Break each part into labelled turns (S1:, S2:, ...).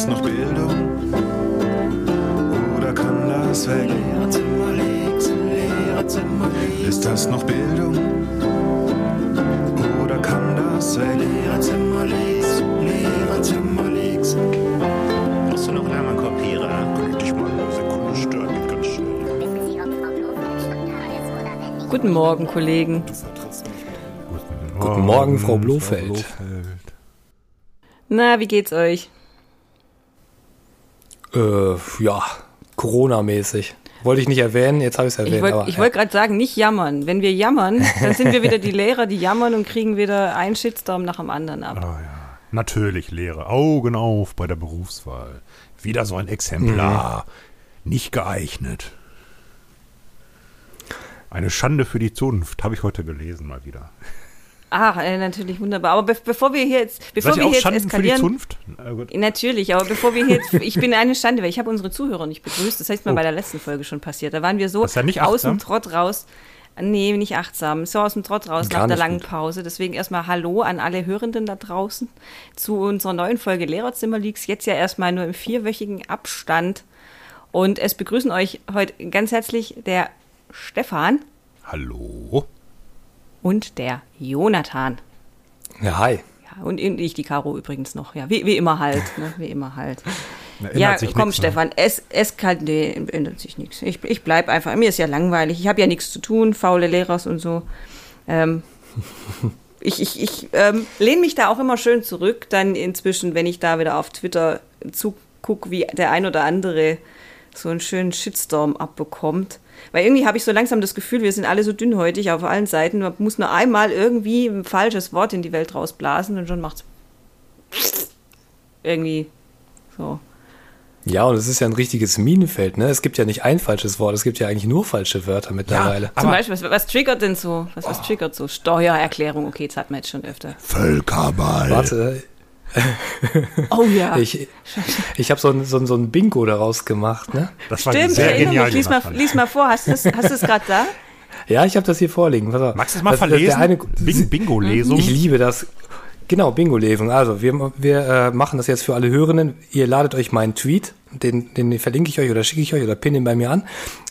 S1: das noch Bildung? Oder kann das weg? Ist das noch Bildung? Oder kann das weg?
S2: Du noch anderen Kopierer?
S1: Kann ich mal eine Sekunde stören? Ganz schnell.
S3: Guten Morgen, Kollegen.
S4: Guten Morgen, Frau Blofeld.
S3: Na, wie geht's euch?
S4: Äh, ja, Corona-mäßig. Wollte ich nicht erwähnen, jetzt habe ich es erwähnt.
S3: Ich wollte
S4: aber,
S3: ich
S4: ja.
S3: wollt gerade sagen, nicht jammern. Wenn wir jammern, dann sind wir wieder die Lehrer, die jammern und kriegen wieder einen Shitstorm nach dem anderen ab.
S5: Ah, ja. Natürlich, Lehre. Augen auf bei der Berufswahl. Wieder so ein Exemplar. Nicht geeignet. Eine Schande für die Zunft, habe ich heute gelesen mal wieder.
S3: Ah, äh, natürlich wunderbar. Aber be bevor wir hier jetzt, bevor wir
S5: auch
S3: hier jetzt
S5: Schanden für die
S3: eskalieren,
S5: Zunft? Gut.
S3: Natürlich, aber bevor wir hier jetzt, ich bin eine Schande, weil ich habe unsere Zuhörer nicht begrüßt. Das ist mir
S5: Oh.
S3: bei der letzten Folge schon passiert. Da waren wir so
S5: ja nicht
S3: aus dem. Trott raus. Nee, nicht achtsam. So aus dem Trott raus
S4: Gar
S3: nach der langen
S4: gut.
S3: Pause. Deswegen erstmal Hallo an alle Hörenden da draußen zu unserer neuen Folge Lehrerzimmer Leaks. Jetzt ja erstmal nur im vierwöchigen Abstand. Und es begrüßen euch heute ganz herzlich der Stefan
S5: Hallo?
S3: Und der Jonathan.
S4: Ja, hi.
S3: Ja, und ich, die Caro übrigens noch. Ja, wie, wie immer halt. Ne? Wie immer halt. Ja,
S5: sich
S3: komm,
S5: nichts, ne?
S3: Stefan, es, es kann, nee, ändert sich nichts. Ich, ich bleib einfach, mir ist ja langweilig. Ich habe ja nichts zu tun, faule Lehrers und so. Ähm, ich ich, ich ähm, lehne mich da auch immer schön zurück, dann inzwischen, wenn ich da wieder auf Twitter zugucke, wie der ein oder andere so einen schönen Shitstorm abbekommt. Weil irgendwie habe ich so langsam das Gefühl, wir sind alle so dünnhäutig auf allen Seiten. Man muss nur einmal irgendwie ein falsches Wort in die Welt rausblasen und schon macht's irgendwie so.
S4: Ja, und es ist ja ein richtiges Minenfeld, ne? Es gibt ja nicht ein falsches Wort, es gibt ja eigentlich nur falsche Wörter mittlerweile.
S3: Zum
S5: Aber-
S3: Beispiel, was, was triggert denn so? Was, was triggert so? Steuererklärung, okay, das hatten wir jetzt schon öfter.
S5: Völkerball.
S4: Warte,
S3: Oh ja.
S4: ich, ich habe so ein, so, ein, so ein Bingo daraus gemacht, ne?
S5: Das war
S3: Stimmt, ich
S5: sehr
S3: erinnere
S5: genial,
S3: mich. Lies mal, lies mal vor. Hast du es gerade da?
S4: Ja, ich habe das hier vorliegen. Pass auf.
S5: Magst du es mal
S4: Das-
S5: verlesen? Bingo-Lesung.
S4: Ich liebe das. Genau, Bingo-Lesung. Also, wir, wir äh, machen das jetzt für alle Hörenden. Ihr ladet euch meinen Tweet, den, den verlinke ich euch oder schicke ich euch oder pinne ihn bei mir an.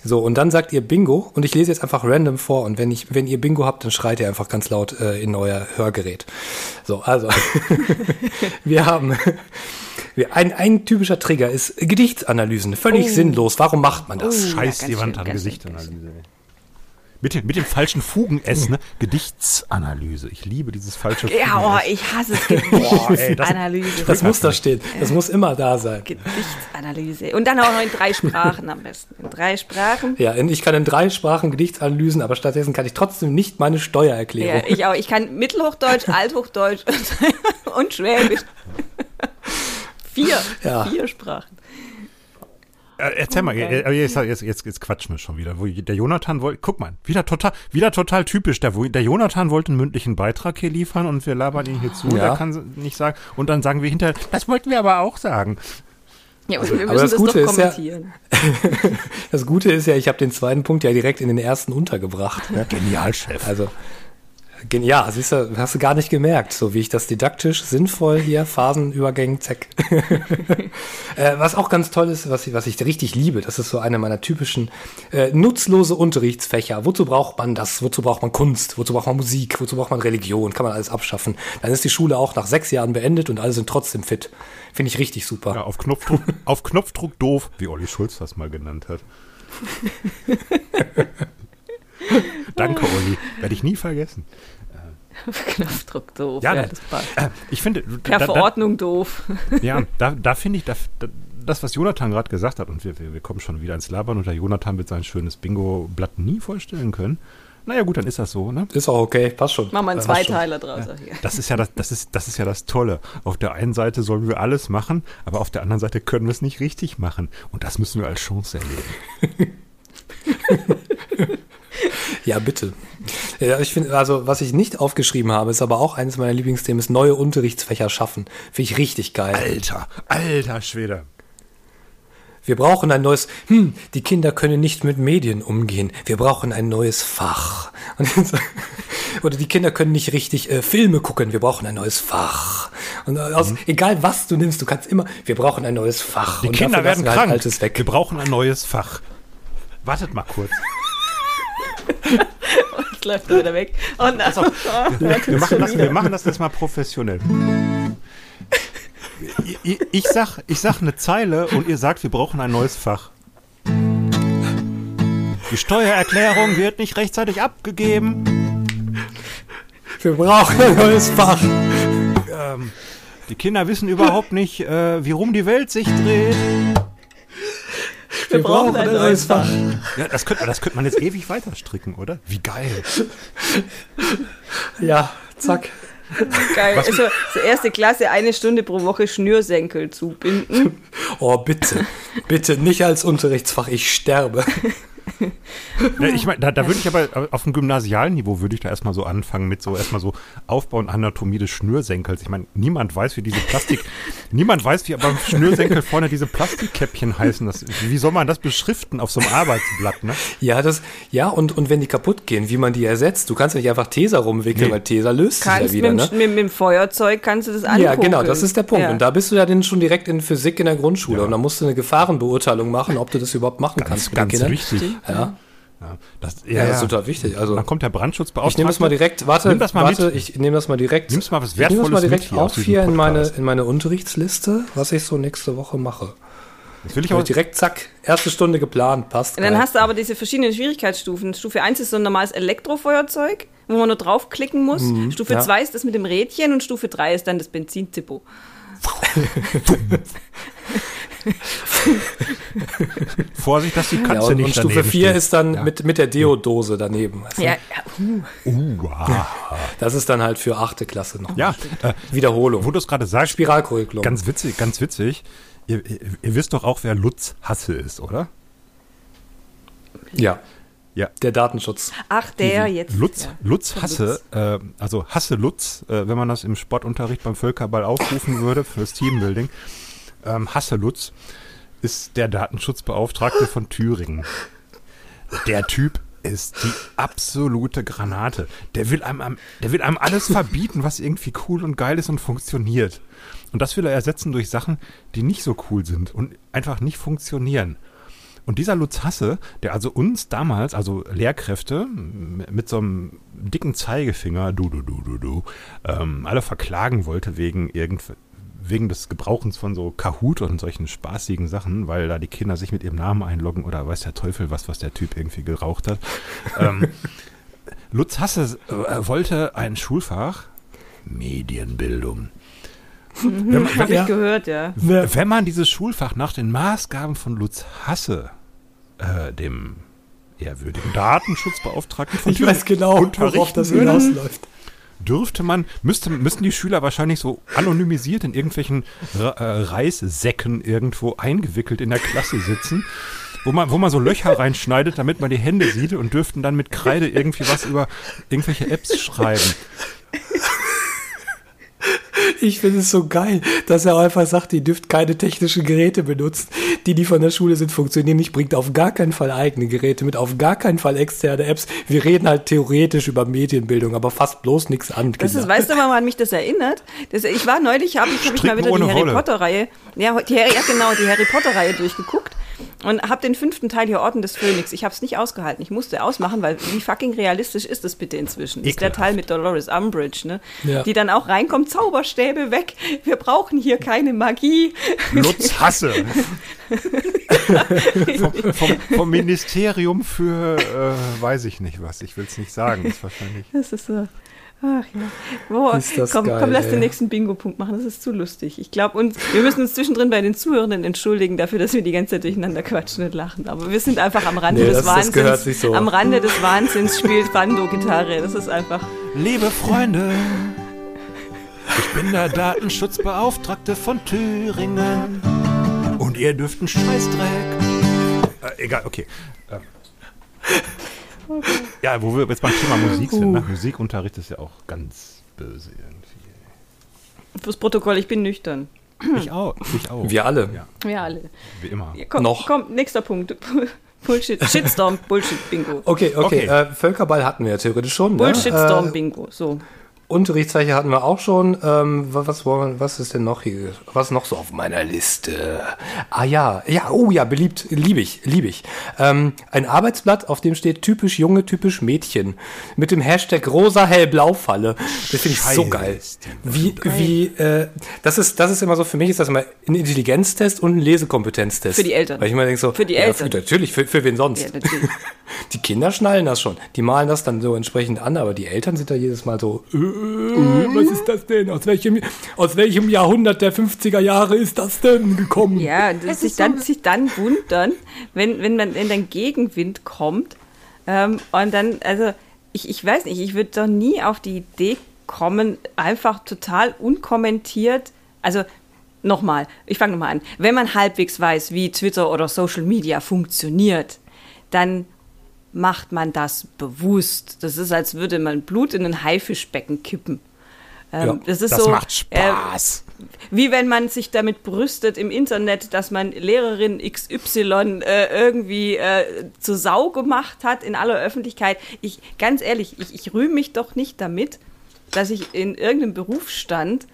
S4: So, und dann sagt ihr Bingo und ich lese jetzt einfach random vor. Und wenn, ich, wenn ihr Bingo habt, dann schreit ihr einfach ganz laut äh, in euer Hörgerät. So, also, wir haben... wir- Ein, ein typischer Trigger ist Gedichtsanalysen. Völlig
S3: Oh.
S4: sinnlos. Warum macht man das?
S3: Oh.
S5: Scheiß
S3: Ja,
S5: die Wand
S3: schön,
S5: an ey. Mit dem, mit dem falschen Fugen-S, ne? Gedichtsanalyse. Ich liebe dieses falsche
S3: Ja, oh, ich hasse es.
S5: Ey, das-
S3: Gedichtsanalyse.
S4: Das muss da stehen. Das muss immer da sein.
S3: Gedichtsanalyse. Und dann auch noch in drei Sprachen am besten. In drei Sprachen.
S4: Ja, ich kann in drei Sprachen Gedichtsanalysen, aber stattdessen kann ich trotzdem nicht meine Steuererklärung.
S3: Ja, ich auch. Ich kann Mittelhochdeutsch, Althochdeutsch und, und Schwäbisch. Vier.
S4: Ja.
S3: Vier Sprachen.
S5: Äh, Erzähl mal,
S3: Okay.
S5: äh, jetzt, jetzt, jetzt, jetzt quatschen wir schon wieder. Wo der Jonathan wollte, guck mal, wieder total, wieder total typisch. Der, der Jonathan wollte einen mündlichen Beitrag hier liefern und wir labern ihn hier zu.
S4: Ja.
S5: Der kann nicht sagen. Und dann sagen wir hinterher, das wollten wir aber auch sagen.
S3: Ja, und wir müssen
S4: Aber das
S3: das,
S4: Gute
S3: doch
S4: ist ja-
S3: kommentieren.
S4: Das Gute ist ja, ich habe den zweiten Punkt ja direkt in den ersten untergebracht. Ne?
S5: Genial, Chef.
S4: Also, ja, siehst du, hast du gar nicht gemerkt, so wie ich das didaktisch sinnvoll hier, Phasenübergängen, zack. äh, was auch ganz toll ist, was ich, was ich richtig liebe, das ist so eine meiner typischen äh, nutzlose Unterrichtsfächer. Wozu braucht man das? Wozu braucht man Kunst? Wozu braucht man Musik? Wozu braucht man Religion? Kann man alles abschaffen. Dann ist die Schule auch nach sechs Jahren beendet und alle sind trotzdem fit. Finde ich richtig super.
S5: Ja, auf Knopfdruck, auf Knopfdruck doof, wie Olli Schulz das mal genannt hat. Danke, Olli. Werde ich nie vergessen.
S3: Knopfdruck doof.
S5: Ja,
S3: Ja,
S5: da-
S3: das passt.
S5: Äh, ich finde,
S3: Per
S5: da, da,
S3: Verordnung doof.
S5: ja, da, da finde ich, da, da, das, was Jonathan gerade gesagt hat, und wir, wir, wir kommen schon wieder ins Labern und der Jonathan wird sein schönes Bingo-Blatt nie vorstellen können. Naja, gut, dann ist das so, ne?
S4: Ist auch okay, passt schon.
S3: Machen wir einen. Zweiteiler draus. Hier.
S5: Das ist ja das, das ist, das ist ja das Tolle. Auf der einen Seite sollen wir alles machen, aber auf der anderen Seite können wir es nicht richtig machen. Und das müssen wir als Chance erleben.
S4: Ja, bitte. Ja, ich finde, also was ich nicht aufgeschrieben habe, ist aber auch eines meiner Lieblingsthemen, ist neue Unterrichtsfächer schaffen. Finde ich richtig geil.
S5: Alter, alter Schwede.
S4: Wir brauchen ein neues, hm, die Kinder können nicht mit Medien umgehen. Wir brauchen ein neues Fach. Oder die Kinder können nicht richtig äh, Filme gucken. Wir brauchen ein neues Fach. Und aus, egal was du nimmst, du kannst immer, wir brauchen ein neues Fach.
S5: Die
S4: und
S5: Kinder werden
S4: halt
S5: krank.
S4: Altes weg.
S5: Wir brauchen ein neues Fach. Wartet mal kurz.
S3: Jetzt läuft er wieder weg. Oh nein.
S5: Wir machen, das, wir machen das jetzt mal professionell. Ich, ich, ich, sag, ich sag eine Zeile und ihr sagt, wir brauchen ein neues Fach. Die Steuererklärung wird nicht rechtzeitig abgegeben.
S4: Wir brauchen ein neues Fach.
S5: Ähm, die Kinder wissen überhaupt nicht, äh, wie rum die Welt sich dreht.
S4: Wir brauchen ein neues Fach.
S5: Ja, das könnte das könnte man jetzt ewig weiter stricken, oder? Wie geil.
S4: Ja, zack.
S3: Geil. Also, so erste Klasse, eine Stunde pro Woche Schnürsenkel zubinden.
S4: Oh, bitte. Bitte nicht als Unterrichtsfach. Ich sterbe.
S5: Ja, ich meine, da, da würde ich aber auf dem gymnasialen Niveau würde ich da erstmal so anfangen mit so erstmal so Aufbau und Anatomie des Schnürsenkels. Ich meine, niemand weiß, wie diese Plastik, niemand weiß, wie beim Schnürsenkel vorne diese Plastikkäppchen heißen. Das, wie soll man das beschriften auf so einem Arbeitsblatt, ne?
S4: Ja, das, ja, und, und wenn die kaputt gehen, wie man die ersetzt. Du kannst ja nicht einfach Tesa rumwickeln,
S5: Nee.
S4: weil Tesa löst sich ja
S3: Kannst
S4: wieder,
S3: mit,
S4: ne?
S3: dem- mit, mit dem Feuerzeug kannst du das angucken.
S4: Ja, genau, das ist der Punkt.
S3: Ja.
S4: Und da bist du ja dann schon direkt in Physik in der Grundschule. Und da musst du eine Gefahrenbeurteilung machen, ob du das überhaupt machen kannst
S5: Ganz,
S4: den
S5: ganz
S4: Kindern.
S5: wichtig.
S4: Ja,
S5: Ja, das,
S4: ja, das ist total wichtig. Also,
S5: Dann kommt der Brandschutzbeauftragte.
S4: ich nehme das mal direkt, warte,
S5: Nimm das mal
S4: warte,
S5: mit.
S4: ich nehme das mal direkt.
S5: Nimm's mal was
S4: ich nehme das
S5: Wertvolles
S4: mal direkt
S5: mit hier
S4: auf hier in meine, in meine Unterrichtsliste, was ich so nächste Woche mache.
S5: Jetzt will ich
S4: Ja,
S5: auch,
S4: direkt, zack, erste Stunde geplant, passt.
S3: Und dann
S4: geil.
S3: hast du aber diese verschiedenen Schwierigkeitsstufen. Stufe 1 ist so ein normales Elektrofeuerzeug, wo man nur draufklicken muss. Stufe
S4: Mhm, ja.
S3: 2 ist das mit dem Rädchen und Stufe 3 ist dann das Benzinzippo.
S5: Vorsicht, dass die Katze
S4: ja, und,
S5: nicht
S4: und Stufe
S5: daneben
S4: 4
S5: steht.
S4: ist dann
S5: Ja.
S4: mit, mit der Deodose daneben. du?
S3: Ja, ja, uh,
S5: Uh, ah.
S4: Das ist dann halt für achte Klasse noch.
S5: ja äh,
S4: Wiederholung.
S5: wo du es gerade sagst,
S4: Spiralcurriculum.
S5: ganz witzig, ganz witzig. Ihr, ihr, ihr wisst doch auch, wer Lutz Hasse ist, oder?
S4: ja.
S5: Ja.
S4: Der Datenschutz.
S3: Ach, der jetzt.
S5: Lutz,
S3: ja.
S5: Lutz Hasse, äh, also Hasse Lutz, äh, wenn man das im Sportunterricht beim Völkerball aufrufen würde fürs Teambuilding, ähm, Hasse Lutz ist der Datenschutzbeauftragte von Thüringen. Der Typ ist die absolute Granate. Der will einem, der will einem alles verbieten, was irgendwie cool und geil ist und funktioniert. Und das will er ersetzen durch Sachen, die nicht so cool sind und einfach nicht funktionieren. Und dieser Lutz Hasse, der also uns damals, also Lehrkräfte, mit so einem dicken Zeigefinger, du, du, du, du, du, ähm, alle verklagen wollte wegen irgend, wegen des Gebrauchens von so Kahoot und solchen spaßigen Sachen, weil da die Kinder sich mit ihrem Namen einloggen oder weiß der Teufel was, was der Typ irgendwie geraucht hat. ähm, Lutz Hasse äh, wollte ein Schulfach Medienbildung. Wenn man,
S3: Hab
S4: Ja.
S3: ich gehört, ja.
S5: wenn man dieses Schulfach nach den Maßgaben von Lutz Hasse, äh, dem ehrwürdigen Datenschutzbeauftragten von
S4: Ich weiß genau, worauf das hinausläuft.
S5: Dürfte man, müsste, müssten die Schüler wahrscheinlich so anonymisiert in irgendwelchen äh, Reissäcken irgendwo eingewickelt in der Klasse sitzen, wo man, wo man so Löcher reinschneidet, damit man die Hände sieht und dürften dann mit Kreide irgendwie was über irgendwelche Apps schreiben.
S4: Ich finde es so geil, dass er einfach sagt, ihr dürft keine technischen Geräte benutzen. Die, die von der Schule sind, funktionieren nicht. Bringt auf gar keinen Fall eigene Geräte mit, auf gar keinen Fall externe Apps. Wir reden halt theoretisch über Medienbildung, aber fast bloß nichts an.
S3: Das ist, weißt du, woran mich das erinnert? Das, ich war neulich, habe ich, hab ich mal wieder die Harry. Potter-Reihe, ja, die, ja genau, die Harry Potter-Reihe durchgeguckt und habe den fünften Teil hier Orden des Phönix. Ich habe es nicht ausgehalten. Ich musste ausmachen, weil wie fucking realistisch ist das bitte inzwischen? Das ist der
S5: Ekelhaft.
S3: Teil mit Dolores Umbridge, ne?
S4: Ja.
S3: Die dann auch reinkommt, Zauberstäbe weg. Wir brauchen hier keine Magie.
S5: Lutz Hasse. vom, vom, vom Ministerium für, äh, weiß ich nicht was, ich will es nicht sagen, ist wahrscheinlich.
S3: Das ist so. Ach ja. Boah,
S4: Ist das
S3: komm,
S4: geil,
S3: komm, lass
S4: ey.
S3: den nächsten Bingo-Punkt machen. Das ist zu lustig. Ich glaube, uns, wir müssen uns zwischendrin bei den Zuhörenden entschuldigen dafür, dass wir die ganze Zeit durcheinander quatschen und lachen. Aber wir sind einfach am Rande
S4: Nee,
S3: des
S4: das- das
S3: Wahnsinns.
S4: gehört sich so.
S3: Am Rande des Wahnsinns spielt Bando-Gitarre. Das ist einfach.
S5: Liebe Freunde, ich bin der Datenschutzbeauftragte von Thüringen und ihr dürft einen Scheißdreck. Äh, egal, okay. Ähm. Ja, wo wir jetzt beim Thema Musik sind. Ne? Musikunterricht ist ja auch ganz böse irgendwie.
S3: Fürs Protokoll, ich bin nüchtern.
S5: Ich auch. Ich auch.
S4: Wir alle.
S5: Ja,
S3: Wir alle.
S5: wie immer.
S3: Ja, komm,
S4: Noch.
S3: komm, nächster Punkt. Bullshit. Shitstorm, Bullshit-Bingo.
S4: Okay, okay.
S5: Okay.
S4: Äh, Völkerball hatten wir ja theoretisch schon. Ne?
S3: Bullshitstorm,
S4: Äh,
S3: Bingo. So.
S4: Unterrichtszeichen hatten wir auch schon. Ähm, wa- was, wir- was ist denn noch hier? Was noch so auf meiner Liste? Ah ja, ja, oh ja, beliebt, liebe ich, liebe ich. Ähm, ein Arbeitsblatt, auf dem steht typisch Junge, typisch Mädchen. Mit dem Hashtag rosa hellblau Falle. Das finde ich so
S5: Scheiße,
S4: geil.
S5: ist die
S4: Wie, wie, äh, das ist, das ist immer so, für mich ist das immer ein Intelligenztest und ein Lesekompetenztest.
S3: Für die Eltern.
S4: Weil ich immer denke so,
S3: Für die
S4: ja,
S3: Eltern.
S4: Für, natürlich, für, für wen sonst?
S3: Ja, natürlich.
S4: Die Kinder schnallen das schon. Die malen das dann so entsprechend an, aber die Eltern sind da jedes Mal so, äh, was ist das denn? Aus welchem, aus welchem Jahrhundert der 50er Jahre ist das denn gekommen?
S3: Ja, und sich dann, sich dann wundern, wenn, wenn man in den Gegenwind kommt. Ähm, und dann, also, ich, ich weiß nicht, ich würde doch nie auf die Idee kommen, einfach total unkommentiert, also nochmal, ich fange nochmal an. Wenn man halbwegs weiß, wie Twitter oder Social Media funktioniert, dann macht man das bewusst. Das ist, als würde man Blut in ein Haifischbecken kippen. Ähm,
S4: Ja,
S3: das ist
S5: Das
S3: so,
S5: macht
S3: äh,
S5: Spaß.
S3: wie wenn man sich damit brüstet im Internet, dass man Lehrerin XY äh, irgendwie äh, zur Sau gemacht hat in aller Öffentlichkeit. Ich, ganz ehrlich, ich, ich rühme mich doch nicht damit, dass ich in irgendeinem Berufsstand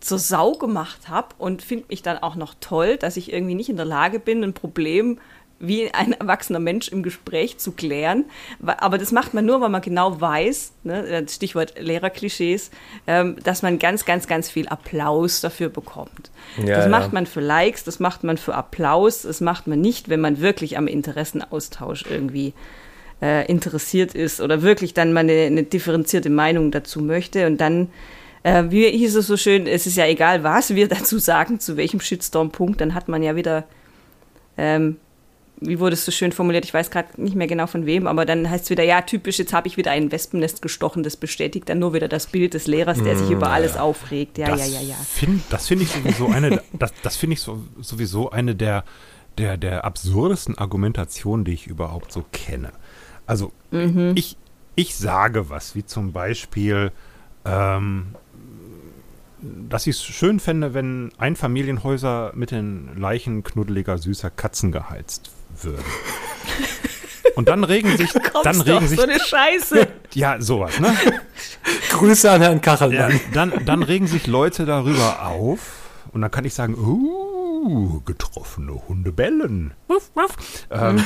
S3: zur Sau gemacht habe und finde mich dann auch noch toll, dass ich irgendwie nicht in der Lage bin, ein Problem wie ein erwachsener Mensch im Gespräch zu klären. Aber das macht man nur, weil man genau weiß, ne, Stichwort Lehrerklischees, ähm, dass man ganz, ganz, ganz viel Applaus dafür bekommt.
S4: Ja,
S3: das
S4: ja.
S3: macht man für Likes, das macht man für Applaus, das macht man nicht, wenn man wirklich am Interessenaustausch irgendwie äh, interessiert ist oder wirklich dann mal eine, eine differenzierte Meinung dazu möchte. Und dann, äh, wie hieß es so schön, es ist ja egal, was wir dazu sagen, zu welchem Shitstorm-Punkt, dann hat man ja wieder, ähm, wie wurde es so schön formuliert, ich weiß gerade nicht mehr genau von wem, aber dann heißt es wieder, ja, typisch, jetzt habe ich wieder ein Wespennest gestochen, das bestätigt dann nur wieder das Bild des Lehrers, der sich über alles aufregt. Ja,
S5: das
S3: ja, ja, ja.
S5: Find, das finde ich sowieso eine, das, das finde ich so, sowieso eine der, der, der absurdesten Argumentationen, die ich überhaupt so kenne. Also ich, ich sage was, wie zum Beispiel, ähm, dass ich es schön fände, wenn Einfamilienhäuser mit den Leichen knuddeliger, süßer Katzen geheizt würden. Und dann regen sich, dann regen
S3: doch,
S5: sich,
S3: so eine Scheiße.
S5: ja, sowas, ne?
S4: Grüße an Herrn
S5: Ja,
S4: Kachelmann.
S5: dann, dann regen sich Leute darüber auf und dann kann ich sagen, uh, getroffene Hunde bellen. Wuff, wuff. Ähm,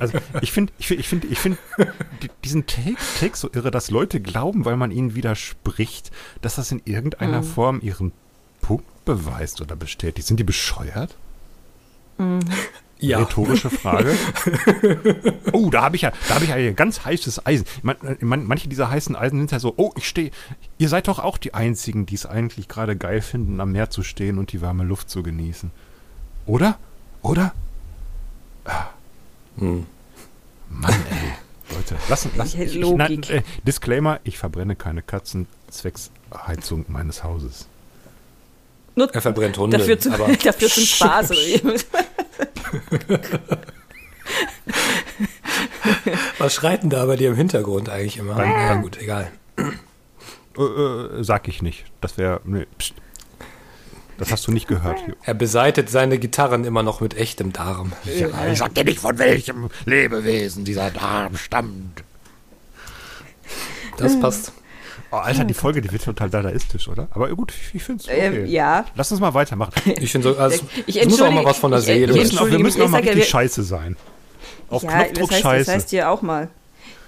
S5: also ich finde ich find, ich find, ich diesen Take, Take so irre, dass Leute glauben, weil man ihnen widerspricht, dass das in irgendeiner Form ihren Punkt beweist oder bestätigt. Sind die bescheuert?
S4: Ja.
S5: Rhetorische Frage. oh, da habe ich ja, da habe ich ja ein ganz heißes Eisen. Man, man, manche dieser heißen Eisen sind ja so, oh, ich stehe. Ihr seid doch auch die einzigen, die es eigentlich gerade geil finden, am Meer zu stehen und die warme Luft zu genießen. Oder? Oder? Ah.
S4: Hm.
S5: Mann, ey. Leute, lassen, lassen.
S3: Ich-
S5: nein, äh, Disclaimer, ich verbrenne keine Katzen zwecks Heizung meines Hauses.
S3: Nur
S4: Er verbrennt Hunde.
S3: dafür, zu,
S4: aber
S3: dafür zum Spaß.
S4: Was schreit denn da bei dir im Hintergrund eigentlich immer? Na gut, egal.
S5: Äh, äh, sag ich nicht. Das wäre. Nee, pst. Das hast du nicht gehört.
S4: Er beseitet seine Gitarren immer noch mit echtem Darm.
S5: Ja, ich sag dir nicht, von welchem Lebewesen dieser Darm stammt.
S4: Das passt.
S5: Oh, Alter, die Folge, die wird total dadaistisch, oder? Aber gut, ich, ich finde es okay.
S3: Ähm, ja.
S5: Lass uns mal weitermachen.
S4: Ich finde so, also,
S3: Ich
S4: muss auch mal
S3: entschuldige-
S4: was von der
S3: ich-
S4: Seele.
S5: Wir
S3: ich
S5: müssen auch, wir müssen auch mal
S3: ja,
S5: richtig
S3: wir-
S5: scheiße sein. Auf
S3: ja,
S5: Knopfdruck
S3: das heißt,
S5: scheiße.
S3: das heißt hier auch mal.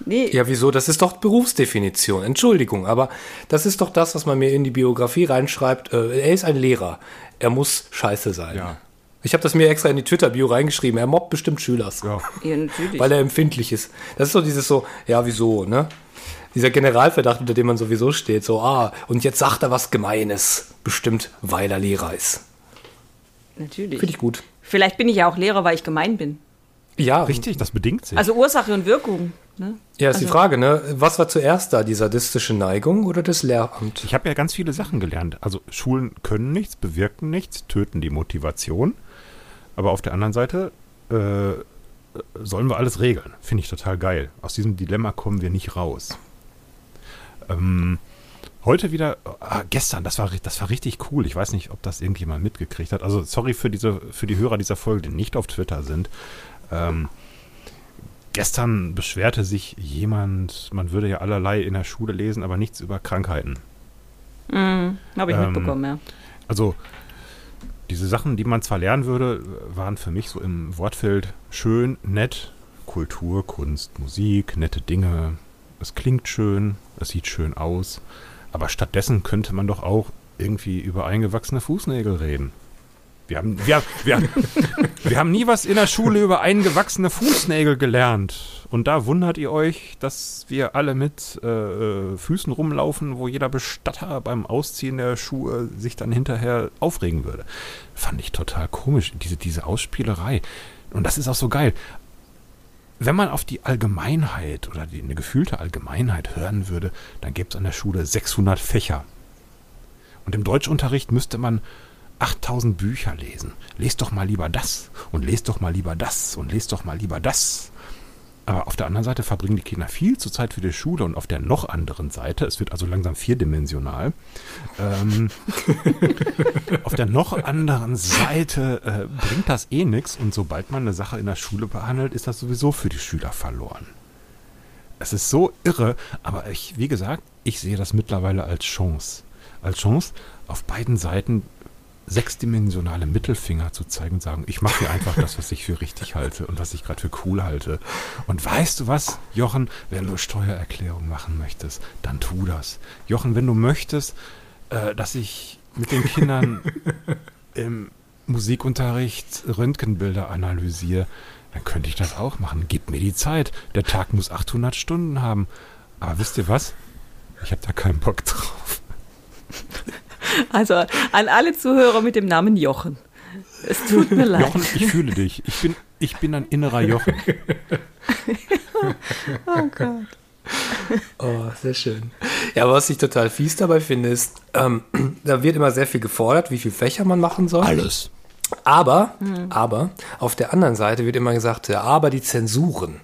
S3: Nee,
S4: Ja, wieso? Das ist doch Berufsdefinition. Entschuldigung, aber das ist doch das, was man mir in die Biografie reinschreibt. Äh, er ist ein Lehrer. Er muss scheiße sein.
S5: Ja.
S4: Ich habe das mir extra in die Twitter-Bio reingeschrieben. Er mobbt bestimmt Schülers,
S5: ja.
S3: ja, natürlich.
S4: weil er empfindlich ist. Das ist so dieses so, ja, wieso, ne? Dieser Generalverdacht, unter dem man sowieso steht. So, ah, und jetzt sagt er was Gemeines. Bestimmt, weil er Lehrer ist.
S3: natürlich.
S4: Finde ich gut.
S3: Vielleicht bin ich ja auch Lehrer, weil ich gemein bin.
S4: Ja,
S5: Richtig, das bedingt sich.
S3: Also Ursache und Wirkung. Ne?
S4: Ja, ist die
S3: Also-
S4: Frage, ne? Was war zuerst da, die sadistische Neigung oder das Lehramt?
S5: Ich habe ja ganz viele Sachen gelernt. Also Schulen können nichts, bewirken nichts, töten die Motivation. Aber auf der anderen Seite äh, sollen wir alles regeln. Finde ich total geil. Aus diesem Dilemma kommen wir nicht raus. Ähm, heute wieder, ah, gestern, das war, das war richtig cool. Ich weiß nicht, ob das irgendjemand mitgekriegt hat. Also sorry für, diese, für die Hörer dieser Folge, die nicht auf Twitter sind. Ähm, gestern beschwerte sich jemand, man würde ja allerlei in der Schule lesen, aber nichts über Krankheiten.
S3: Mhm, Habe ich
S5: Ähm,
S3: mitbekommen, ja.
S5: Also diese Sachen, die man zwar lernen würde, waren für mich so im Wortfeld schön, nett, Kultur, Kunst, Musik, nette Dinge. Es klingt schön, es sieht schön aus, aber stattdessen könnte man doch auch irgendwie über eingewachsene Fußnägel reden. Wir haben, wir, wir, wir haben nie was in der Schule über eingewachsene Fußnägel gelernt. Und da wundert ihr euch, dass wir alle mit äh, äh, Füßen rumlaufen, wo jeder Bestatter beim Ausziehen der Schuhe sich dann hinterher aufregen würde. Fand ich total komisch, diese, diese Ausspielerei. Und das ist auch so geil. Wenn man auf die Allgemeinheit oder die, eine gefühlte Allgemeinheit hören würde, dann gäbe es an der Schule 600 Fächer. Und im Deutschunterricht müsste man 8000 Bücher lesen. Lest doch mal lieber das und lest doch mal lieber das und lest doch mal lieber das. Aber auf der anderen Seite verbringen die Kinder viel zu Zeit für die Schule und auf der noch anderen Seite, es wird also langsam vierdimensional, ähm, auf der noch anderen Seite äh, bringt das eh nichts und sobald man eine Sache in der Schule behandelt, ist das sowieso für die Schüler verloren. Es ist so irre, aber ich, wie gesagt, ich sehe das mittlerweile als Chance. Als Chance, auf beiden Seiten sechsdimensionale Mittelfinger zu zeigen und sagen, ich mache hier einfach das, was ich für richtig halte und was ich gerade für cool halte. Und weißt du was, Jochen, wenn du Steuererklärung machen möchtest, dann tu das. Jochen, wenn du möchtest, äh, dass ich mit den Kindern im Musikunterricht Röntgenbilder analysiere, dann könnte ich das auch machen. Gib mir die Zeit. Der Tag muss 800 Stunden haben. Aber wisst ihr was? Ich habe da keinen Bock drauf.
S3: Also an alle Zuhörer mit dem Namen Jochen. Es tut mir leid.
S5: Jochen, ich fühle dich. Ich bin, ich bin ein innerer Jochen.
S3: Oh Gott.
S4: Oh, sehr schön. Ja, aber was ich total fies dabei finde, ist, ähm, da wird immer sehr viel gefordert, wie viele Fächer man machen soll.
S5: Alles.
S4: Aber, aber, auf der anderen Seite wird immer gesagt, ja, aber die Zensuren.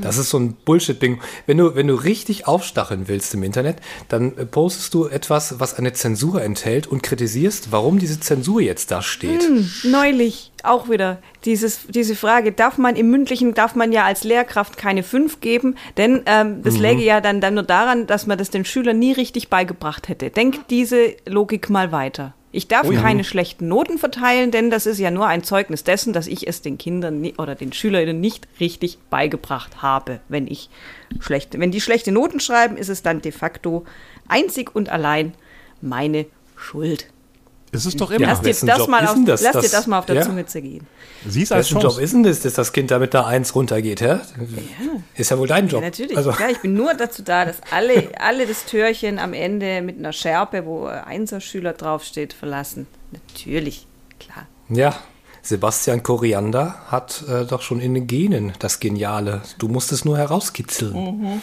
S4: Das ist so ein Bullshit-Ding. Wenn du, wenn du richtig aufstacheln willst im Internet, dann äh, postest du etwas, was eine Zensur enthält und kritisierst, warum diese Zensur jetzt da steht.
S3: Neulich auch wieder dieses, diese Frage, darf man im Mündlichen, darf man ja als Lehrkraft keine fünf geben, denn ähm, das läge ja dann, dann nur daran, dass man das den Schülern nie richtig beigebracht hätte. Denk diese Logik mal weiter. Ich darf keine schlechten Noten verteilen, denn das ist ja nur ein Zeugnis dessen, dass ich es den Kindern oder den Schülerinnen nicht richtig beigebracht habe. Wenn ich schlechte, wenn die schlechte Noten schreiben, ist es dann de facto einzig und allein meine Schuld.
S5: Es ist doch
S4: Ja,
S5: immer.
S3: Lass, dir das,
S4: Job
S3: mal auf,
S4: das?
S3: lass dir
S4: Das-
S3: das mal auf der
S4: ja?
S3: Zunge zergehen.
S5: Sie ist als
S4: Wessen Job ist denn das, dass das Kind da mit einer Eins runtergeht, hä? Ist ja wohl dein Job.
S3: Ja, natürlich.
S4: Also,
S3: Ja, ich bin nur dazu da, dass alle, alle das Türchen am Ende mit einer Schärpe, wo Einserschüler draufsteht, verlassen. Natürlich, klar.
S4: ja, Sebastian Koriander hat äh, doch schon in den Genen das Geniale. Du musst es nur herauskitzeln. Ne,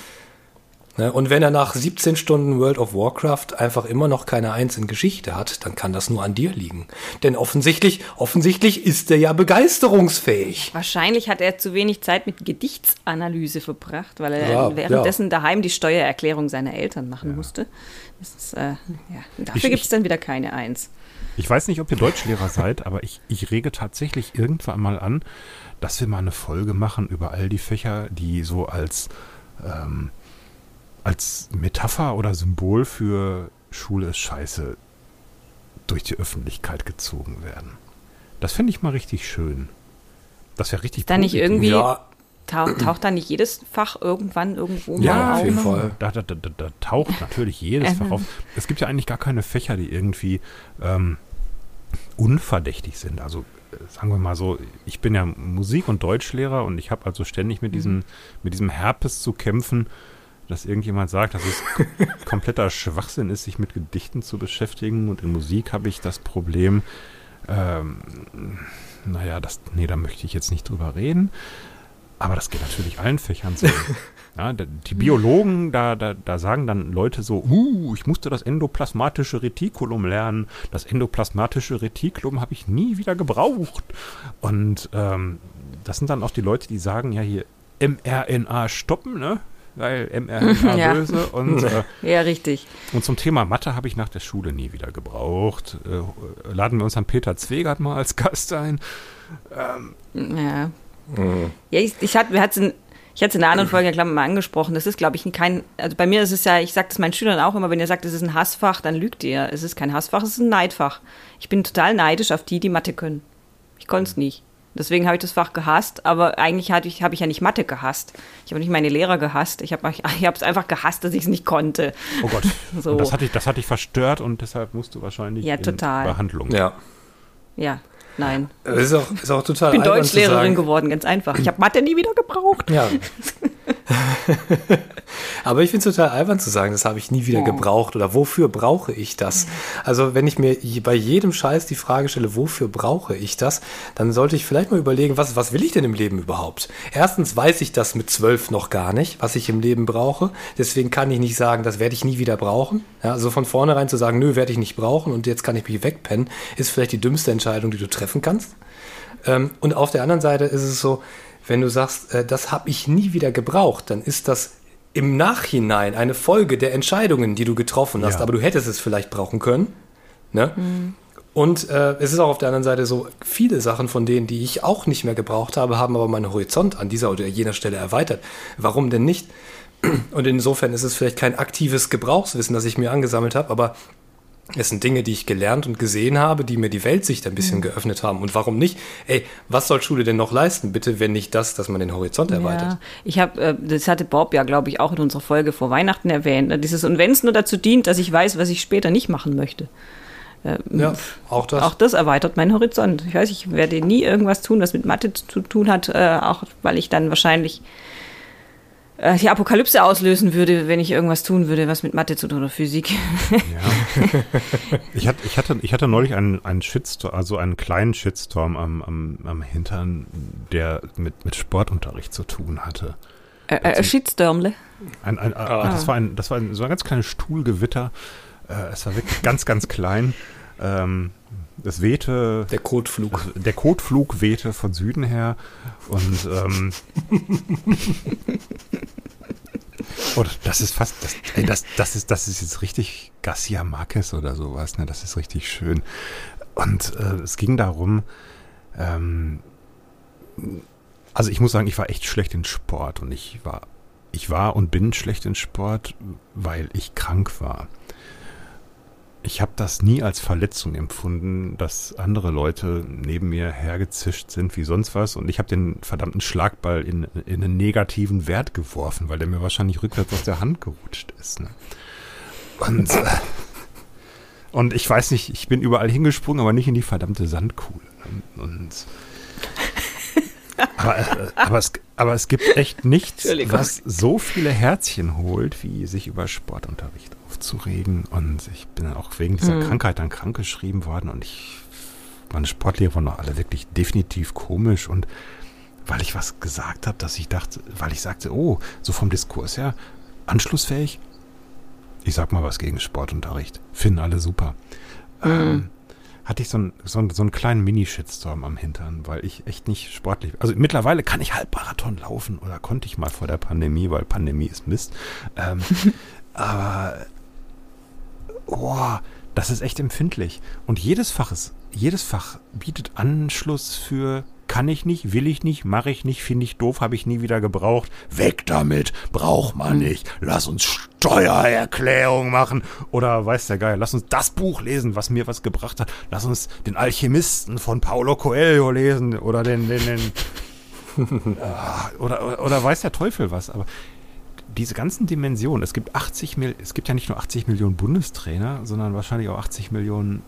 S4: und wenn er nach 17 Stunden World of Warcraft einfach immer noch keine Eins in Geschichte hat, dann kann das nur an dir liegen. Denn offensichtlich, offensichtlich ist er ja begeisterungsfähig.
S3: Wahrscheinlich hat er zu wenig Zeit mit Gedichtsanalyse verbracht, weil er
S4: Ja,
S3: währenddessen daheim die Steuererklärung seiner Eltern machen musste. Das ist, äh, ja. Dafür gibt es dann wieder keine Eins.
S5: Ich weiß nicht, ob ihr Deutschlehrer seid, aber ich, ich rege tatsächlich irgendwann mal an, dass wir mal eine Folge machen über all die Fächer, die so als, ähm, als Metapher oder Symbol für Schule ist scheiße durch die Öffentlichkeit gezogen werden. Das finde ich mal richtig schön. Das wäre richtig
S3: Da nicht
S5: positiv.
S3: irgendwie
S4: Ja,
S3: taucht, taucht da nicht jedes Fach irgendwann irgendwo
S4: Ja,
S3: mal
S4: auf
S3: auf?
S4: jeden Fall.
S5: Da, da, da, da, taucht natürlich jedes
S3: Ähm.
S5: Fach auf. Es gibt ja eigentlich gar keine Fächer, die irgendwie ähm, unverdächtig sind. Also äh, sagen wir mal so, ich bin ja Musik- und Deutschlehrer und ich habe also ständig mit diesem, mit diesem Herpes zu kämpfen, dass irgendjemand sagt, dass es kompletter Schwachsinn ist, sich mit Gedichten zu beschäftigen. Und in Musik habe ich das Problem, ähm, naja, das, nee, da möchte ich jetzt nicht drüber reden. Aber das geht natürlich allen Fächern so. Ja, die Biologen, da, da, da sagen dann Leute so, uh, ich musste das endoplasmatische Retikulum lernen. Das endoplasmatische Retikulum habe ich nie wieder gebraucht. Und ähm, das sind dann auch die Leute, die sagen, ja hier mRNA stoppen, ne? Weil mRNA
S3: Ja.
S5: böse. Und, äh,
S3: Ja, richtig.
S5: und zum Thema Mathe habe ich nach der Schule nie wieder gebraucht. Äh, laden wir uns dann Peter Zwegert mal als Gast ein.
S3: Ja. Ja, ich, ich hatte, wir hatten Ich hatte es in einer anderen Folge, glaube ich, mal angesprochen. Das ist, glaube ich, kein, also bei mir ist es ja, ich sage das meinen Schülern auch immer, wenn ihr sagt, es ist ein Hassfach, dann lügt ihr. Es ist kein Hassfach, es ist ein Neidfach. Ich bin total neidisch auf die, die Mathe können. Ich konnte es nicht. Deswegen habe ich das Fach gehasst, aber eigentlich habe ich, hab ich ja nicht Mathe gehasst. Ich habe nicht meine Lehrer gehasst. Ich habe ich es einfach gehasst, dass ich es nicht konnte.
S5: Oh Gott.
S3: So.
S5: Das hat dich, das hat dich verstört und deshalb musst du wahrscheinlich
S3: Ja,
S5: in
S3: total.
S5: Behandlung.
S4: Ja.
S3: Ja, nein.
S4: Das ist auch, ist auch total
S3: Ich bin Deutschlehrerin geworden, ganz einfach. Ich habe Mathe nie wieder gebraucht.
S4: Ja. Aber ich finde es total albern zu sagen, das habe ich nie wieder gebraucht oder wofür brauche ich das? Also wenn ich mir bei jedem Scheiß die Frage stelle, wofür brauche ich das, dann sollte ich vielleicht mal überlegen, was, was will ich denn im Leben überhaupt? Erstens weiß ich das mit zwölf noch gar nicht, was ich im Leben brauche. Deswegen kann ich nicht sagen, das werde ich nie wieder brauchen. Ja, also von vornherein zu sagen, nö, werde ich nicht brauchen und jetzt kann ich mich wegpennen, ist vielleicht die dümmste Entscheidung, die du treffen kannst. Ähm, und auf der anderen Seite ist es so, wenn du sagst, äh, das habe ich nie wieder gebraucht, dann ist das im Nachhinein eine Folge der Entscheidungen, die du getroffen hast,
S5: Ja.
S4: aber du hättest es vielleicht brauchen können. Ne? Und äh, es ist auch auf der anderen Seite so, viele Sachen von denen, die ich auch nicht mehr gebraucht habe, haben aber meinen Horizont an dieser oder jener Stelle erweitert. Warum denn nicht? Und insofern ist es vielleicht kein aktives Gebrauchswissen, das ich mir angesammelt habe, aber es sind Dinge, die ich gelernt und gesehen habe, die mir die Weltsicht ein bisschen geöffnet haben. Und warum nicht? Ey, was soll Schule denn noch leisten? Bitte, wenn nicht das, dass man den Horizont erweitert.
S3: Ja, ich habe, äh, das hatte Bob ja, glaube ich, auch in unserer Folge vor Weihnachten erwähnt. ne, Dieses, und wenn es nur dazu dient, dass ich weiß, was ich später nicht machen möchte.
S4: Ja, auch das.
S3: Auch das erweitert meinen Horizont. Ich weiß, ich werde nie irgendwas tun, was mit Mathe zu tun hat, äh, auch weil ich dann wahrscheinlich äh, die Apokalypse auslösen würde, wenn ich irgendwas tun würde, was mit Mathe zu tun oder Physik.
S5: Ich hatte, ich hatte, ich hatte neulich einen, einen Shitstorm, also einen kleinen Shitstorm am, am, am Hintern, der mit, mit Sportunterricht zu tun hatte.
S3: äh, äh, Shitstürmle.
S5: Ein, ein, Das war ein, das war ein, so ein ganz kleines Stuhlgewitter. Äh, es war wirklich ganz, ganz klein. Ähm, es wehte,
S4: Der Kotflug.
S5: der Kotflug wehte von Süden her und ähm, und das ist fast, das, ey, das, das ist, das ist jetzt richtig Garcia Marquez oder sowas, ne? Das ist richtig schön. Und äh, es ging darum, ähm, also ich muss sagen, ich war echt schlecht in Sport und ich war, ich war und bin schlecht in Sport, weil ich krank war. Ich habe das nie als Verletzung empfunden, dass andere Leute neben mir hergezischt sind wie sonst was und ich habe den verdammten Schlagball in, in einen negativen Wert geworfen, weil der mir wahrscheinlich rückwärts aus der Hand gerutscht ist. Ne? Und, äh, und ich weiß nicht, ich bin überall hingesprungen, aber nicht in die verdammte Sandkuhle. Ne? Und aber, äh, aber, es, aber es gibt echt nichts, was so viele Herzchen holt, wie sich über Sportunterricht aufzuregen. Und ich bin dann auch wegen dieser Krankheit dann krankgeschrieben worden und ich, meine Sportlehrer waren noch alle wirklich definitiv komisch und weil ich was gesagt habe, dass ich dachte, weil ich sagte, oh, so vom Diskurs her, anschlussfähig. Ich sag mal was gegen Sportunterricht. Finden alle super. Ähm, hatte ich so, ein, so, ein, so einen kleinen Mini-Shitstorm am Hintern, weil ich echt nicht sportlich. Also mittlerweile kann ich Halbmarathon laufen oder konnte ich mal vor der Pandemie, weil Pandemie ist Mist. Ähm, aber oh, das ist echt empfindlich. Und jedes Fach ist, jedes Fach bietet Anschluss für kann ich nicht, will ich nicht, mache ich nicht, finde ich doof, habe ich nie wieder gebraucht. Weg damit, braucht man nicht. Lass uns Steuererklärung machen. Oder weiß der Geil, lass uns das Buch lesen, was mir was gebracht hat. Lass uns den Alchemisten von Paulo Coelho lesen. Oder den, den, den Ah, oder, oder, oder weiß der Teufel was. Aber diese ganzen Dimensionen, es gibt 80 Mil es gibt ja nicht nur 80 Millionen Bundestrainer, sondern wahrscheinlich auch 80 Millionen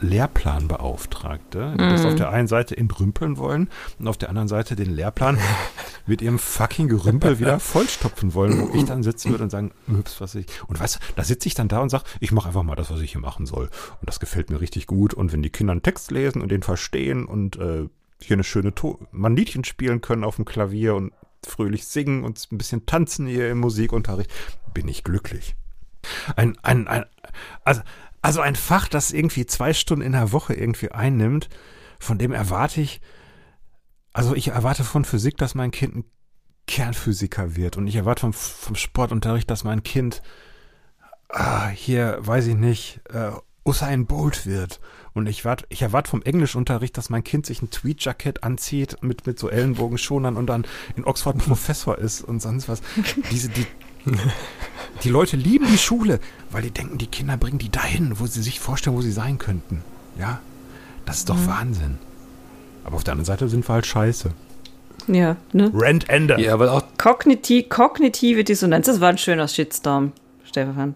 S5: Lehrplanbeauftragte, die das auf der einen Seite entrümpeln wollen und auf der anderen Seite den Lehrplan mit ihrem fucking Gerümpel wieder vollstopfen wollen, wo ich dann sitzen würde und sagen, ups, was ich. Und weißt du, da sitze ich dann da und sage, ich mache einfach mal das, was ich hier machen soll. Und das gefällt mir richtig gut. Und wenn die Kinder einen Text lesen und den verstehen und äh, hier eine schöne to mal ein Liedchen spielen können auf dem Klavier und fröhlich singen und ein bisschen tanzen hier im Musikunterricht, bin ich glücklich. Ein, ein, ein, also, also ein Fach, das irgendwie zwei Stunden in der Woche irgendwie einnimmt, von dem erwarte ich, also ich erwarte von Physik, dass mein Kind ein Kernphysiker wird und ich erwarte vom, vom Sportunterricht, dass mein Kind ah, hier, weiß ich nicht, äh, Usain Bolt wird. Und ich warte, ich erwarte vom Englischunterricht, dass mein Kind sich ein Tweetjacket anzieht mit, mit so Ellenbogenschonern und dann in Oxford ein Professor ist und sonst was. Diese, die, die Leute lieben die Schule, weil die denken, die Kinder bringen die dahin, wo sie sich vorstellen, wo sie sein könnten. Ja, das ist doch Wahnsinn. Aber auf der anderen Seite sind wir halt scheiße.
S3: Ja, ne?
S5: Rent Ender.
S4: Ja, aber auch
S3: Kogniti kognitive Dissonanz, das war ein schöner Shitstorm, Stefan.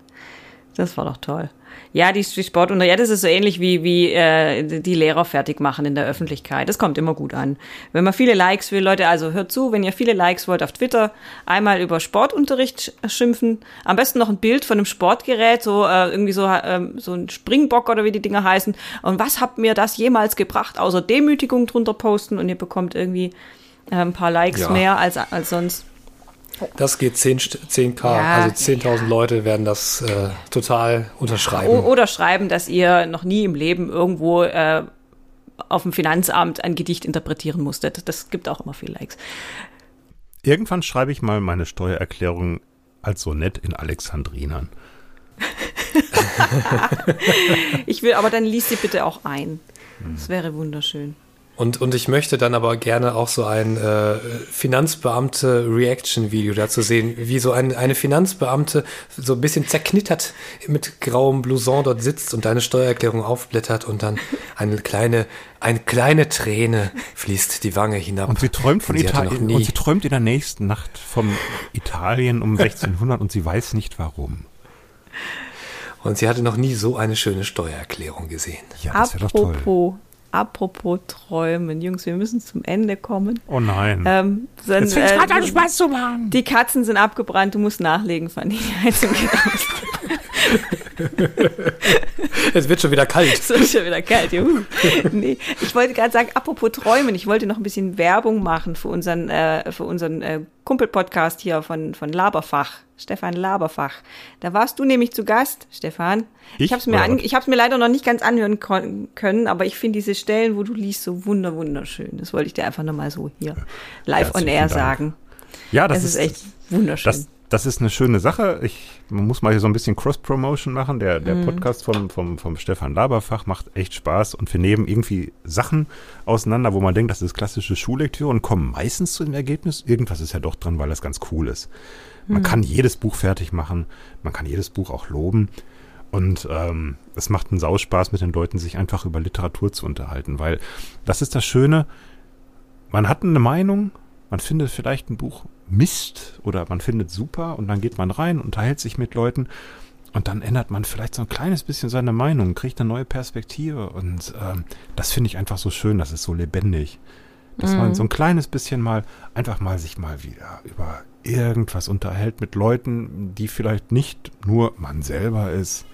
S3: Das war doch toll. Ja, die, die Sportunter, ja, das ist so ähnlich wie, wie äh, die Lehrer fertig machen in der Öffentlichkeit. Das kommt immer gut an. Wenn man viele Likes will, Leute, also hört zu, wenn ihr viele Likes wollt auf Twitter, einmal über Sportunterricht sch- schimpfen, am besten noch ein Bild von einem Sportgerät, so äh, irgendwie so, ähm, so ein Springbock oder wie die Dinger heißen. Und was hat mir das jemals gebracht, außer Demütigung drunter posten und ihr bekommt irgendwie äh, ein paar Likes
S4: Ja.
S3: mehr als, als sonst.
S4: Das geht 10, St- 10k,
S3: Ja,
S4: also 10.000 Leute werden das äh, total unterschreiben.
S3: O oder schreiben, dass ihr noch nie im Leben irgendwo äh, auf dem Finanzamt ein Gedicht interpretieren musstet. Das gibt auch immer viel Likes.
S5: Irgendwann schreibe ich mal meine Steuererklärung als Sonett in Alexandrinern.
S3: Ich will, aber dann liest sie bitte auch ein. Das wäre wunderschön.
S4: Und, und ich möchte dann aber gerne auch so ein äh, Finanzbeamte-Reaction-Video dazu sehen, wie so ein, eine Finanzbeamte so ein bisschen zerknittert mit grauem Blouson dort sitzt und deine Steuererklärung aufblättert und dann eine kleine, eine kleine Träne fließt die Wange hinab.
S5: Und sie träumt von Italien.
S4: nie-
S5: Und sie träumt in der nächsten Nacht vom Italien um 1600 und sie weiß nicht warum.
S4: Und sie hatte noch nie so eine schöne Steuererklärung gesehen.
S5: Ja, das wäre doch toll.
S3: Apropos, Träumen. Jungs, wir müssen zum Ende kommen.
S5: Oh nein.
S3: Ähm, dann,
S5: Jetzt fängt's
S3: äh,
S5: grad an Spaß zu machen.
S3: Die Katzen sind abgebrannt, du musst nachlegen, Heizung geht aus.
S4: Es wird schon wieder kalt.
S3: So ist ja wieder kalt. Juhu. Nee, ich wollte gerade sagen, apropos Träumen, ich wollte noch ein bisschen Werbung machen für unseren, äh, für unseren äh, Kumpel-Podcast hier von, von Laberfach. Stefan Laberfach. Da warst du nämlich zu Gast, Stefan. Ich,
S5: Ich?
S3: habe es mir, an,
S5: was?
S3: ich hab's mir leider noch nicht ganz anhören können, aber ich finde diese Stellen, wo du liest, so wunder wunderschön. Das wollte ich dir einfach nochmal so hier live on
S5: Herzlichen
S3: air
S5: Dank.
S3: sagen.
S5: Ja, das
S3: es ist, echt wunderschön.
S5: Das, das ist eine schöne Sache. Ich man muss mal hier so ein bisschen Cross-Promotion machen. Der, der
S3: Mhm.
S5: Podcast vom, vom, vom Stefan Laberfach macht echt Spaß und wir nehmen irgendwie Sachen auseinander, wo man denkt, das ist klassische Schullektüre und kommen meistens zu dem Ergebnis, irgendwas ist ja doch dran, weil das ganz cool ist. Man
S3: Mhm.
S5: kann jedes Buch fertig machen, man kann jedes Buch auch loben. Und ähm, es macht einen Sauspaß mit den Leuten, sich einfach über Literatur zu unterhalten, weil das ist das Schöne, man hat eine Meinung, man findet vielleicht ein Buch Mist oder man findet super und dann geht man rein, unterhält sich mit Leuten und dann ändert man vielleicht so ein kleines bisschen seine Meinung, kriegt eine neue Perspektive und ähm, das finde ich einfach so schön, das ist so lebendig. Dass man so ein kleines bisschen mal, einfach mal sich mal wieder über irgendwas unterhält mit Leuten, die vielleicht nicht nur man selber ist.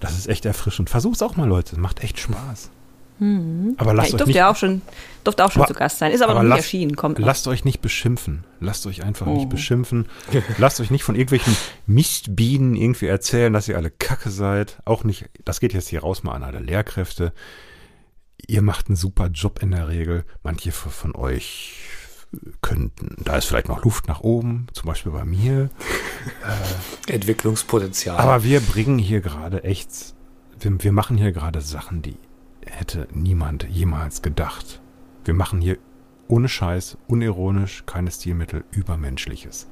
S5: Das ist echt erfrischend. Versuch's auch mal, Leute. Macht echt Spaß. Aber
S3: Mhm. ja,
S5: lasst
S3: ich
S5: euch
S3: durfte
S5: nicht
S3: ja auch schon, durfte auch schon
S5: Aber-
S3: zu Gast sein, ist aber,
S5: aber
S3: noch nicht
S5: lasst-
S3: erschienen, kommt noch.
S5: Lasst euch nicht beschimpfen. Lasst euch einfach
S3: Oh.
S5: nicht beschimpfen. Lasst euch nicht von irgendwelchen Mistbienen irgendwie erzählen, dass ihr alle Kacke seid. Auch nicht, das geht jetzt hier raus mal an alle Lehrkräfte. Ihr macht einen super Job in der Regel. Manche von euch könnten, da ist vielleicht noch Luft nach oben, zum Beispiel bei mir.
S4: Entwicklungspotenzial.
S5: Aber wir bringen hier gerade echt, wir, wir machen hier gerade Sachen, die hätte niemand jemals gedacht. Wir machen hier ohne Scheiß, unironisch, keine Stilmittel, übermenschliches.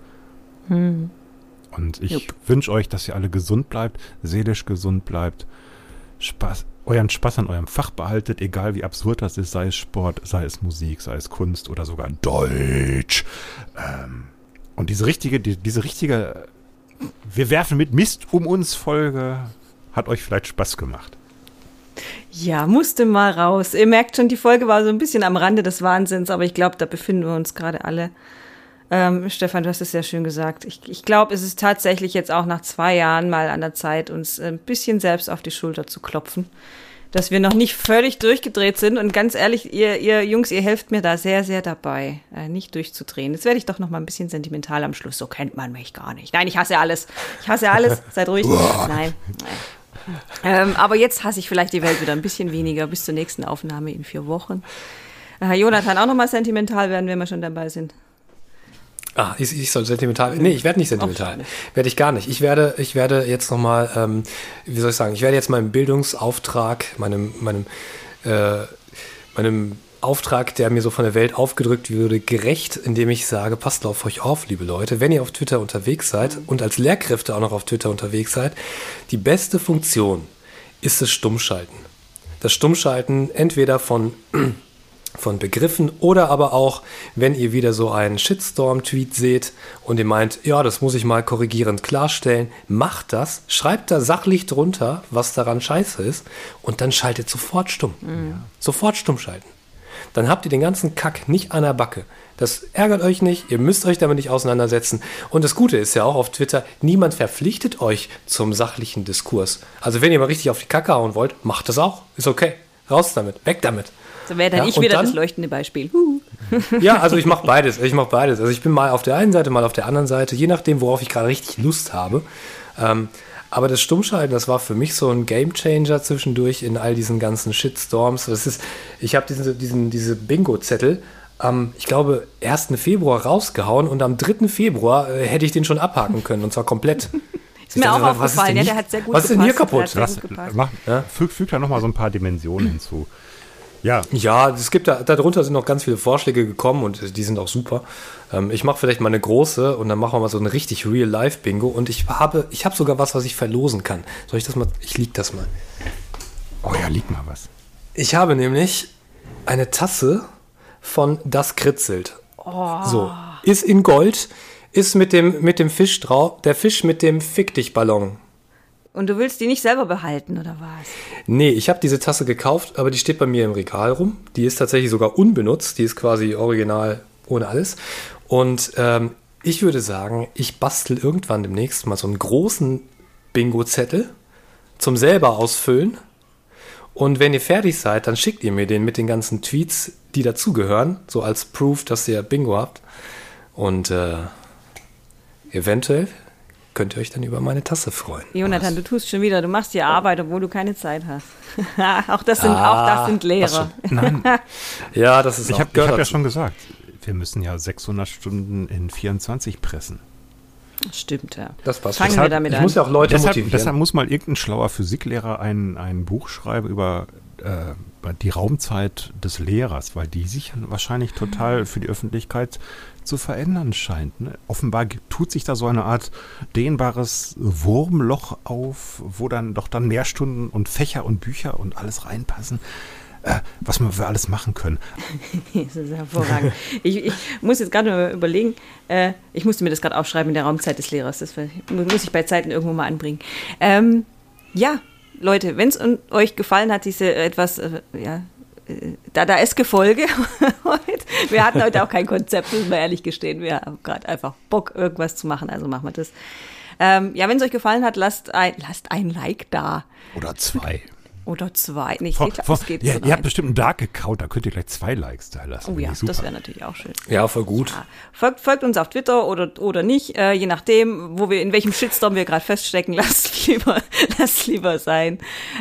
S5: Und ich wünsche euch, dass ihr alle gesund bleibt, seelisch gesund bleibt, Spaß, euren Spaß an eurem Fach behaltet, egal wie absurd das ist, sei es Sport, sei es Musik, sei es Kunst oder sogar Deutsch. Ähm, und diese richtige, die, diese richtige wir werfen mit Mist um uns Folge hat euch vielleicht Spaß gemacht.
S3: Ja, musste mal raus. Ihr merkt schon, die Folge war so ein bisschen am Rande des Wahnsinns, aber ich glaube, da befinden wir uns gerade alle. Ähm, Stefan, du hast es sehr schön gesagt. Ich, ich glaube, es ist tatsächlich jetzt auch nach zwei Jahren mal an der Zeit, uns ein bisschen selbst auf die Schulter zu klopfen. Dass wir noch nicht völlig durchgedreht sind. Und ganz ehrlich, ihr, ihr Jungs, ihr helft mir da sehr, sehr dabei, äh, nicht durchzudrehen. Jetzt werde ich doch noch mal ein bisschen sentimental am Schluss. So kennt man mich gar nicht. Nein, ich hasse alles. Ich hasse alles. Seid ruhig. Nein. Ähm, aber jetzt hasse ich vielleicht die Welt wieder ein bisschen weniger bis zur nächsten Aufnahme in vier Wochen. Äh, Jonathan, auch nochmal sentimental werden, wenn wir schon dabei sind.
S4: Ah, ich, ich soll sentimental. Nee, ich werde nicht sentimental. Werde ich gar nicht. Ich werde, ich werde jetzt nochmal, ähm, wie soll ich sagen, ich werde jetzt meinem Bildungsauftrag, meinem, meinem, äh, meinem Auftrag, der mir so von der Welt aufgedrückt würde, gerecht, indem ich sage, passt auf euch auf, liebe Leute, wenn ihr auf Twitter unterwegs seid und als Lehrkräfte auch noch auf Twitter unterwegs seid, die beste Funktion ist das Stummschalten. Das Stummschalten entweder von von Begriffen oder aber auch, wenn ihr wieder so einen Shitstorm-Tweet seht und ihr meint, ja, das muss ich mal korrigierend klarstellen, macht das, schreibt da sachlich drunter, was daran scheiße ist und dann schaltet sofort stumm. Sofort stumm schalten. Dann habt ihr den ganzen Kack nicht an der Backe. Das ärgert euch nicht, ihr müsst euch damit nicht auseinandersetzen. Und das Gute ist ja auch auf Twitter, niemand verpflichtet euch zum sachlichen Diskurs. Also wenn ihr mal richtig auf die Kacke hauen wollt, macht das auch. Ist okay. Raus damit, weg damit.
S3: So wäre dann
S4: Ja,
S3: ich wieder
S4: dann-
S3: das leuchtende Beispiel. Huh.
S4: Ja, also ich mache beides. Ich mache beides. Also ich bin mal auf der einen Seite, mal auf der anderen Seite, je nachdem, worauf ich gerade richtig Lust habe. Ähm, aber das Stummschalten, das war für mich so ein Gamechanger zwischendurch in all diesen ganzen Shitstorms. Das ist, ich habe diesen, diesen, diese Bingo-Zettel am, ich glaube, 1. Februar rausgehauen und am 3. Februar äh, hätte ich den schon abhaken können und zwar komplett.
S3: Ist mir auch aufgefallen, ja, der hat sehr gut
S4: Was ist denn hier kaputt?
S5: Was, mach,
S4: Ja.
S5: füg, füg da nochmal so ein paar Dimensionen hinzu. Ja,
S4: Ja, es gibt da, darunter sind noch ganz viele Vorschläge gekommen und die sind auch super. Ähm, ich mache vielleicht mal eine große und dann machen wir mal so ein richtig Real-Life-Bingo und ich habe, ich habe sogar was, was ich verlosen kann. Soll ich das mal? Ich lieg das mal.
S5: oh ja, liegt mal was.
S4: Ich habe nämlich eine Tasse von Das Kritzelt. So, ist in Gold, ist mit dem, mit dem Fisch drauf, der Fisch mit dem Fick dich Ballon.
S3: Und du willst die nicht selber behalten, oder was?
S4: Nee, ich habe diese Tasse gekauft, aber die steht bei mir im Regal rum. Die ist tatsächlich sogar unbenutzt. Die ist quasi original ohne alles. Und ähm, ich würde sagen, ich bastel irgendwann demnächst mal so einen großen Bingo-Zettel zum selber ausfüllen. Und wenn ihr fertig seid, dann schickt ihr mir den mit den ganzen Tweets, die dazugehören, so als Proof, dass ihr Bingo habt. Und äh, eventuell könnt ihr euch dann über meine Tasse freuen.
S3: Jonathan, du tust schon wieder, du machst die Arbeit, obwohl du keine Zeit hast. auch, das sind, auch das sind Lehrer.
S5: Nein,
S4: Ja, das ist
S5: ich
S4: auch
S5: habe
S4: gehört
S5: hab ja schon gesagt, wir müssen ja 600 Stunden in 24 pressen.
S3: Stimmt, ja.
S4: Das passt.
S3: Fangen wir
S4: Deshalb-
S3: damit
S4: ich
S3: an.
S4: muss ja auch Leute
S5: Deshalb,
S4: motivieren.
S5: deshalb muss mal irgendein schlauer Physiklehrer ein, ein Buch schreiben über äh, die Raumzeit des Lehrers, weil die sich wahrscheinlich total für die Öffentlichkeit zu verändern scheint. Ne? Offenbar tut sich da so eine Art dehnbares Wurmloch auf, wo dann doch dann mehr Stunden und Fächer und Bücher und alles reinpassen, äh, was wir alles machen können.
S3: Das ist hervorragend. ich, ich muss jetzt gerade überlegen, äh, ich musste mir das gerade aufschreiben in der Raumzeit des Lehrers. Das mu- muss ich bei Zeiten irgendwo mal anbringen. Ähm, ja, Leute, wenn es euch gefallen hat, diese etwas, äh, ja, äh, Dadaeske-Folge heute. Wir hatten heute auch kein Konzept, müssen wir ehrlich gestehen. Wir haben gerade einfach Bock, irgendwas zu machen, also machen wir das. Ähm, ja, wenn es euch gefallen hat, lasst ein, lasst ein Like da.
S5: Oder zwei.
S3: Oder zwei. Nee, ich
S5: Vor,
S3: glaub,
S5: vor,
S3: das geht
S5: ja, ihr habt bestimmt einen Dark Account, da könnt ihr gleich zwei Likes da lassen.
S3: Oh ja, das wäre natürlich auch schön.
S4: Ja, voll gut.
S3: Ja. Folgt, folgt uns auf Twitter oder, oder nicht, äh, je nachdem, wo wir, in welchem Shitstorm wir gerade feststecken, lasst lieber, lasst lieber sein.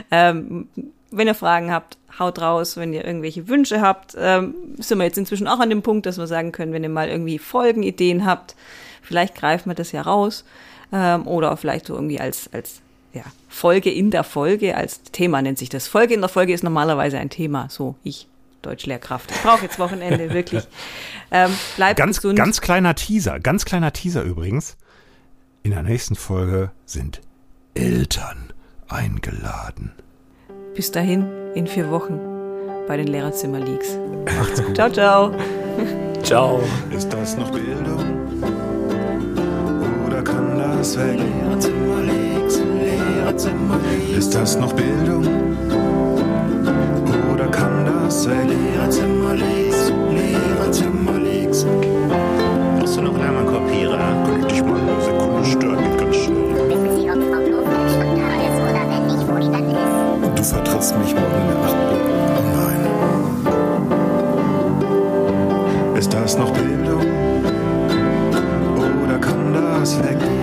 S3: Ähm, wenn ihr Fragen habt, haut raus. Wenn ihr irgendwelche Wünsche habt, ähm, sind wir jetzt inzwischen auch an dem Punkt, dass wir sagen können, wenn ihr mal irgendwie Folgenideen habt, vielleicht greifen wir das ja raus. Ähm, oder vielleicht so irgendwie als, als ja, Folge in der Folge, als Thema nennt sich das. Folge in der Folge ist normalerweise ein Thema. So, ich, Deutschlehrkraft. Ich brauche jetzt Wochenende, wirklich. Ähm, bleibt
S5: Ganz,
S3: gesund.
S5: ganz kleiner Teaser, ganz kleiner Teaser übrigens. In der nächsten Folge sind Eltern eingeladen.
S3: Bis dahin, in vier Wochen bei den Lehrerzimmer Leaks. Macht's gut. Ciao, ciao.
S4: Ciao.
S1: Ist das noch Bildung? Oder kann das weg?
S6: Lehrerzimmer links, Lehrerzimmer links,
S1: Ist das noch Bildung? Oder kann das weg?
S6: Lehrerzimmer links,
S1: triffst mich morgen Nacht. Oh nein. Ist das noch Bildung? Oder kann das weggehen?